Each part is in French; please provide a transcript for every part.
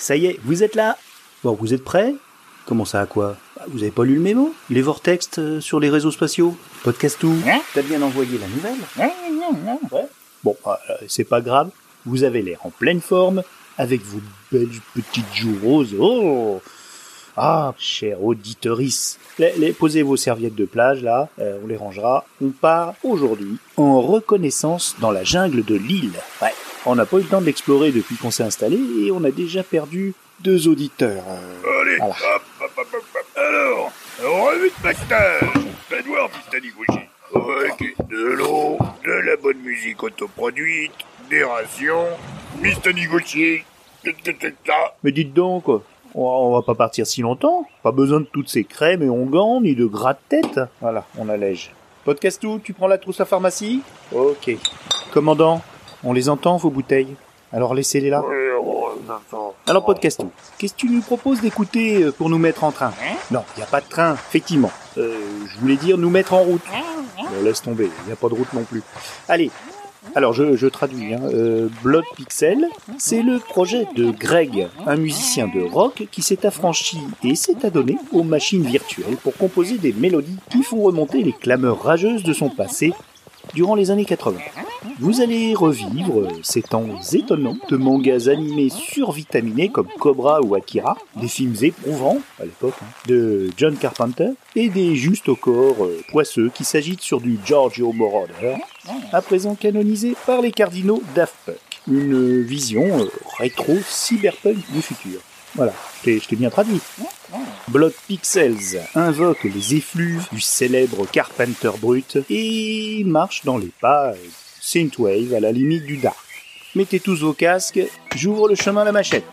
ça y est, vous êtes là Bon, vous êtes prêts? Comment ça, à quoi? Bah, Vous avez pas lu le mémo? Les vortex euh, sur les réseaux spatiaux? Podcast tout? Hein? T'as bien envoyé la nouvelle? Non, non, non. Ouais. Bon, euh, c'est pas grave. Vous avez l'air en pleine forme, avec vos belles petites joues roses. Oh Ah, chère auditeurice. Les, les- posez vos serviettes de plage, là. euh, on les rangera. On part aujourd'hui en reconnaissance dans la jungle de l'île. Ouais. On n'a pas eu le temps de l'explorer depuis qu'on s'est installé et on a déjà perdu deux auditeurs. euh, Allez, Voilà. hop, hop, hop, hop, hop. Alors, revue de pactage. Mr. Niguchi. Ok, de l'eau, de la bonne musique autoproduite, des rations. Ça Mais dites donc, on va pas partir si longtemps. Pas besoin de toutes ces crèmes et onguents, ni de gras de tête. Voilà, on allège. Podcast tout, tu prends la trousse à pharmacie? Ok. Commandant, on les entend, vos bouteilles? Alors laissez-les là. Alors podcast tout, qu'est-ce que tu nous proposes d'écouter euh, pour nous mettre en train? Non, il n'y a pas de train, effectivement. Euh, je voulais dire nous mettre en route. Bon, laisse tomber, il n'y a pas de route non plus. Allez, alors je, je traduis. Hein. Euh, Blood Pixel, c'est le projet de Greg, un musicien de rock qui s'est affranchi et s'est adonné aux machines virtuelles pour composer des mélodies qui font remonter les clameurs rageuses de son passé durant les années 80. Vous allez revivre ces temps étonnants de mangas animés survitaminés comme Cobra ou Akira, des films éprouvants à l'époque hein, de John Carpenter et des justes au corps euh, poisseux qui s'agitent sur du Giorgio Moroder, à présent canonisé par les cardinaux Daft Punk. Une vision euh, rétro cyberpunk du futur. Voilà, je t'ai- bien traduit. Blood Pixels invoque les effluves du célèbre Carpenter brut et marche dans les pas Synthwave à la limite du dark. Mettez tous vos casques, j'ouvre le chemin à la machette.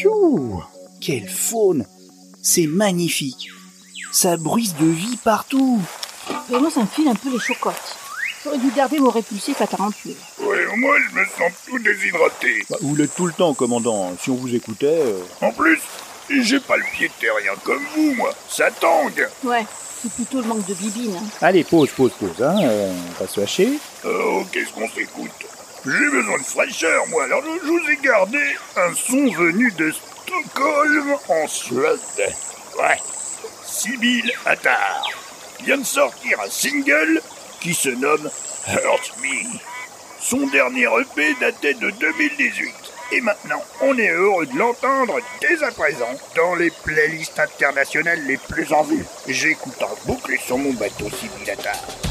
Pfiou Quelle faune C'est magnifique Ça bruise de vie partout moi, ça me file un peu les chocottes. J'aurais dû garder mon répulsif à tarentule. Ouais, moi, je me sens tout déshydraté. Bah, Vous l'êtes tout le temps, commandant. Si on vous écoutait... euh, En plus, j'ai pas le pied de terrien comme vous, moi. Ça tangue. Ouais, c'est plutôt le manque de bibine. hein. Allez, pause, pause, pause. Hein. euh, on va se hacher. Oh, qu'est-ce qu'on s'écoute J'ai besoin de fraîcheur, moi, alors je vous ai gardé un son venu de Stockholm, en Suède. Ouais. Sibyl Attar vient de sortir un single qui se nomme Hurt Me. Son dernier EP datait de 2018. Et maintenant, on est heureux de l'entendre dès à présent dans les playlists internationales les plus en vue. J'écoute en boucle sur mon bateau Sibyl Attar.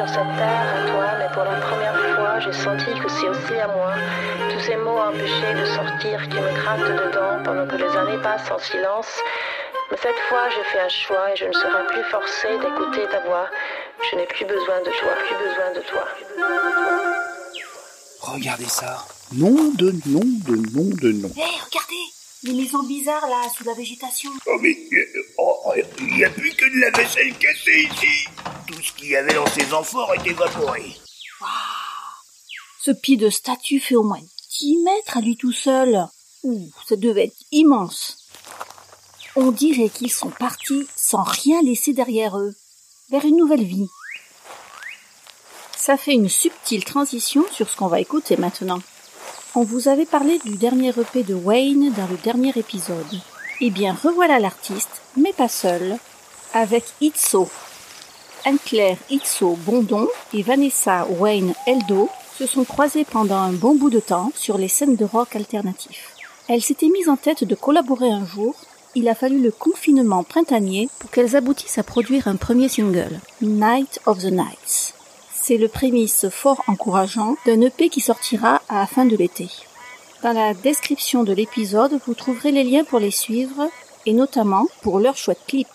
Sur cette terre à toi, mais pour la première fois, j'ai senti que c'est aussi à moi. Tous ces mots empêchés de sortir qui me grattent dedans pendant que les années passent en silence. Mais cette fois, j'ai fait un choix et je ne serai plus forcée d'écouter ta voix. Je n'ai plus besoin de toi, plus besoin de toi. Regardez ça. Nom de nom de nom de nom. Hé, regardez Les maisons bizarres, là, sous la végétation. Oh mais euh, oh, il n'y a plus que de la vaisselle cassée ici. Ce qu'il y avait dans ces amphores est évaporé. Ce pied de statue fait au moins 10 mètres à lui tout seul. Ouh, ça devait être immense. On dirait qu'ils sont partis sans rien laisser derrière eux, vers une nouvelle vie. Ça fait une subtile transition sur ce qu'on va écouter maintenant. On vous avait parlé du dernier EP de Wayne dans le dernier épisode. Eh bien, revoilà l'artiste, mais pas seul, avec Itso. Anne-Claire Itso Bondon et Vanessa Wayne Eldo se sont croisées pendant un bon bout de temps sur les scènes de rock alternatif. Elles s'étaient mises en tête de collaborer un jour. Il a fallu le confinement printanier pour qu'elles aboutissent à produire un premier single, Night of the Nights. C'est le prémisse fort encourageant d'un EP qui sortira à la fin de l'été. Dans la description de l'épisode, vous trouverez les liens pour les suivre et notamment pour leur chouette clip.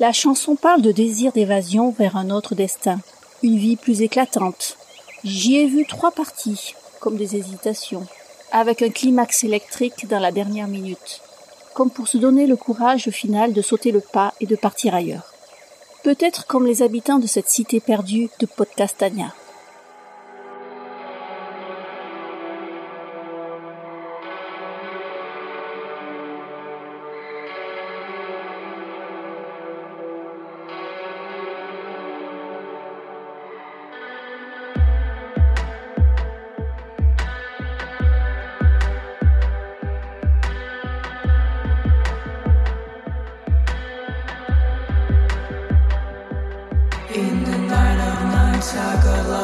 La chanson parle de désir d'évasion vers un autre destin, une vie plus éclatante. J'y ai vu trois parties, comme des hésitations, avec un climax électrique dans la dernière minute, comme pour se donner le courage final de sauter le pas et de partir ailleurs. Peut-être comme les habitants de cette cité perdue de Podcastania.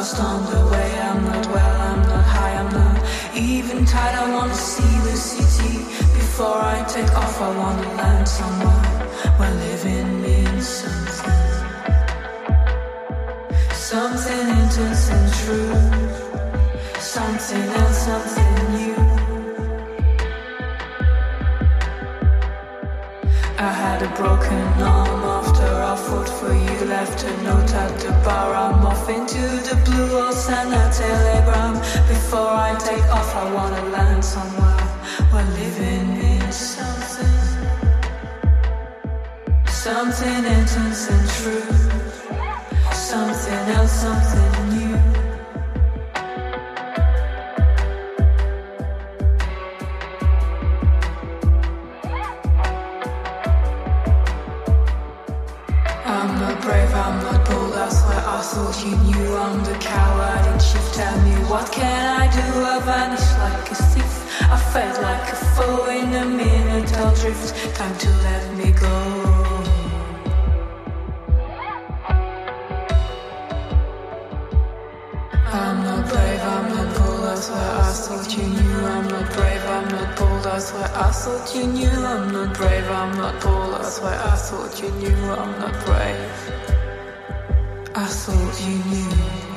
Lost on the way. I'm not well, I'm not high, I'm not even tired. I wanna see the city before I take off. I wanna land somewhere where living means something, something intense and true, something and something new. I had a broken arm fought for you. Left a note at the bar. I'm off into the blue. I'll send a telegram before I take off. I wanna land somewhere where living is something, something intense and true, something else, something thought you knew I'm the coward in chief. Tell me what can I do? I vanish like a thief. I felt like a foe in a minute. I'll drift. Time to let me go. I'm not brave, I'm not bold, that's why I thought you knew I'm not brave, I'm not bold, that's why I thought you knew I'm not brave, I'm not bold, that's why I thought you knew I'm not brave. I thought you knew.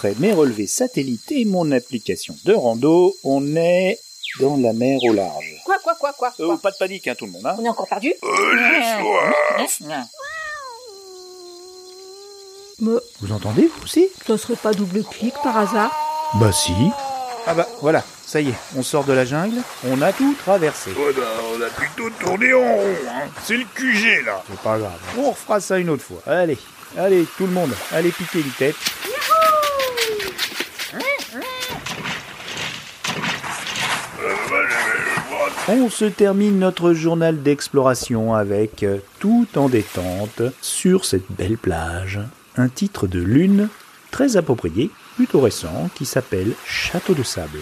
D'après mes relevés satellites et mon application de rando, on est dans la mer au large. Quoi, quoi, quoi, quoi, Euh, pas de panique, hein, tout le monde. Hein. On est encore perdu Euh. Mais Vous entendez, vous aussi? ça serait pas double-clic par hasard? Bah si. Ah bah voilà, ça y est, on sort de la jungle, on a tout traversé. Ouais, bah, on a plutôt tourné en rond, hein. C'est le QG, là. C'est pas grave, on refera ça une autre fois. Allez, allez, tout le monde, allez piquer une tête. On se termine notre journal d'exploration avec, euh, tout en détente, sur cette belle plage, un titre de lune très approprié, plutôt récent, qui s'appelle Château de sable.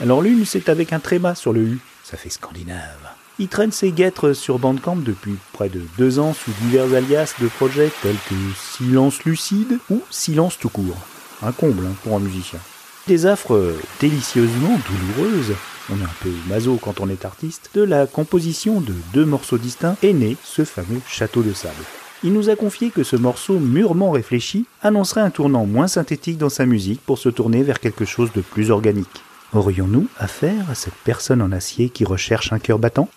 Alors lune, c'est avec un tréma sur le U, ça fait scandinave. Il traîne ses guêtres sur Bandcamp depuis près de deux ans sous divers alias de projets tels que Silence Lucide ou Silence tout court. Un comble hein, pour un musicien. Des affres délicieusement douloureuses, on est un peu maso quand on est artiste, de la composition de deux morceaux distincts est né ce fameux Château de sable. Il nous a confié que ce morceau mûrement réfléchi annoncerait un tournant moins synthétique dans sa musique pour se tourner vers quelque chose de plus organique. Aurions-nous affaire à cette personne en acier qui recherche un cœur battant?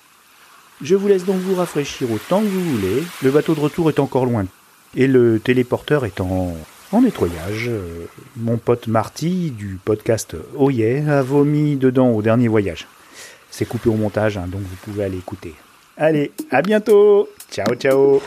Je vous laisse donc vous rafraîchir autant que vous voulez, le bateau de retour est encore loin, et le téléporteur est en, en nettoyage. Euh, Mon pote Marty, du podcast Oh Yeah, a vomi dedans au dernier voyage. C'est coupé au montage, hein, donc vous pouvez aller écouter. Allez, à bientôt Ciao ciao